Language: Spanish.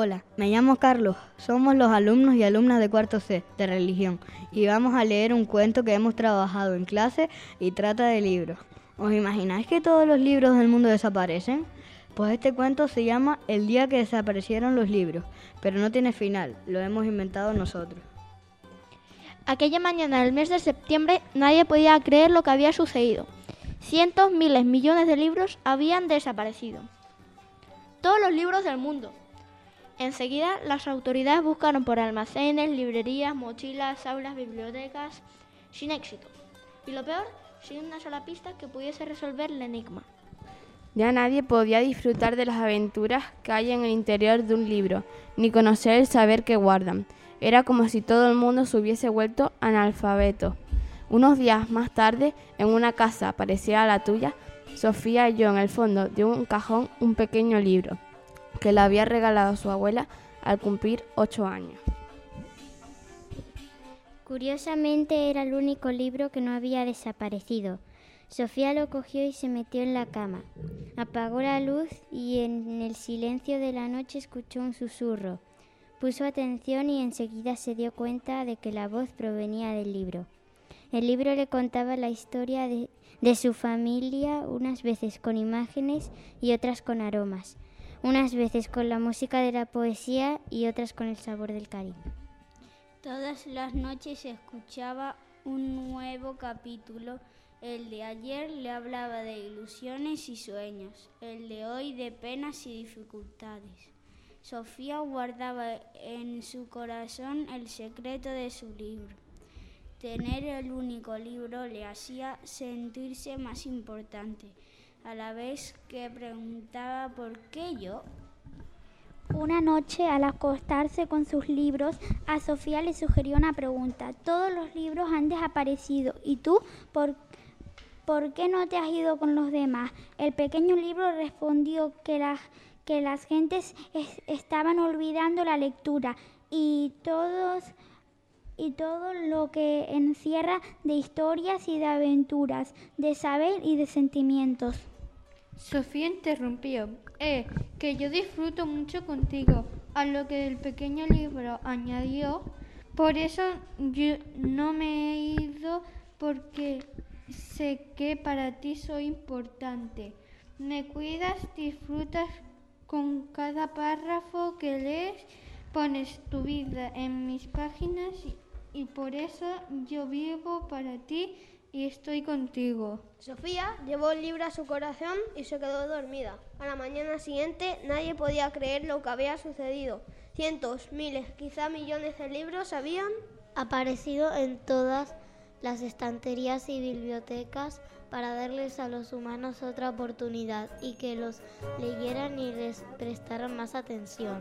Hola, me llamo Carlos. Somos los alumnos y alumnas de cuarto C de religión y vamos a leer un cuento que hemos trabajado en clase y trata de libros. ¿Os imagináis que todos los libros del mundo desaparecen? Pues este cuento se llama El día que desaparecieron los libros, pero no tiene final, lo hemos inventado nosotros. Aquella mañana del mes de septiembre nadie podía creer lo que había sucedido. Cientos, miles, millones de libros habían desaparecido. Todos los libros del mundo. Enseguida las autoridades buscaron por almacenes, librerías, mochilas, aulas, bibliotecas, sin éxito. Y lo peor, sin una sola pista que pudiese resolver el enigma. Ya nadie podía disfrutar de las aventuras que hay en el interior de un libro, ni conocer el saber que guardan. Era como si todo el mundo se hubiese vuelto analfabeto. Unos días más tarde, en una casa parecida a la tuya, Sofía halló en el fondo de un cajón un pequeño libro que le había regalado su abuela al cumplir ocho años. Curiosamente era el único libro que no había desaparecido. Sofía lo cogió y se metió en la cama. Apagó la luz y en el silencio de la noche escuchó un susurro. Puso atención y enseguida se dio cuenta de que la voz provenía del libro. El libro le contaba la historia de, de su familia, unas veces con imágenes y otras con aromas unas veces con la música de la poesía y otras con el sabor del cariño. Todas las noches escuchaba un nuevo capítulo. El de ayer le hablaba de ilusiones y sueños, el de hoy de penas y dificultades. Sofía guardaba en su corazón el secreto de su libro. Tener el único libro le hacía sentirse más importante a la vez que preguntaba por qué yo. Una noche, al acostarse con sus libros, a Sofía le sugirió una pregunta. Todos los libros han desaparecido. ¿Y tú por, por qué no te has ido con los demás? El pequeño libro respondió que las, que las gentes estaban olvidando la lectura y todos y todo lo que encierra de historias y de aventuras, de saber y de sentimientos. Sofía interrumpió. Eh, que yo disfruto mucho contigo, a lo que el pequeño libro añadió. Por eso yo no me he ido porque sé que para ti soy importante. Me cuidas, disfrutas con cada párrafo que lees, pones tu vida en mis páginas y y por eso yo vivo para ti y estoy contigo. Sofía llevó el libro a su corazón y se quedó dormida. A la mañana siguiente nadie podía creer lo que había sucedido. Cientos, miles, quizá millones de libros habían aparecido en todas las estanterías y bibliotecas para darles a los humanos otra oportunidad y que los leyeran y les prestaran más atención.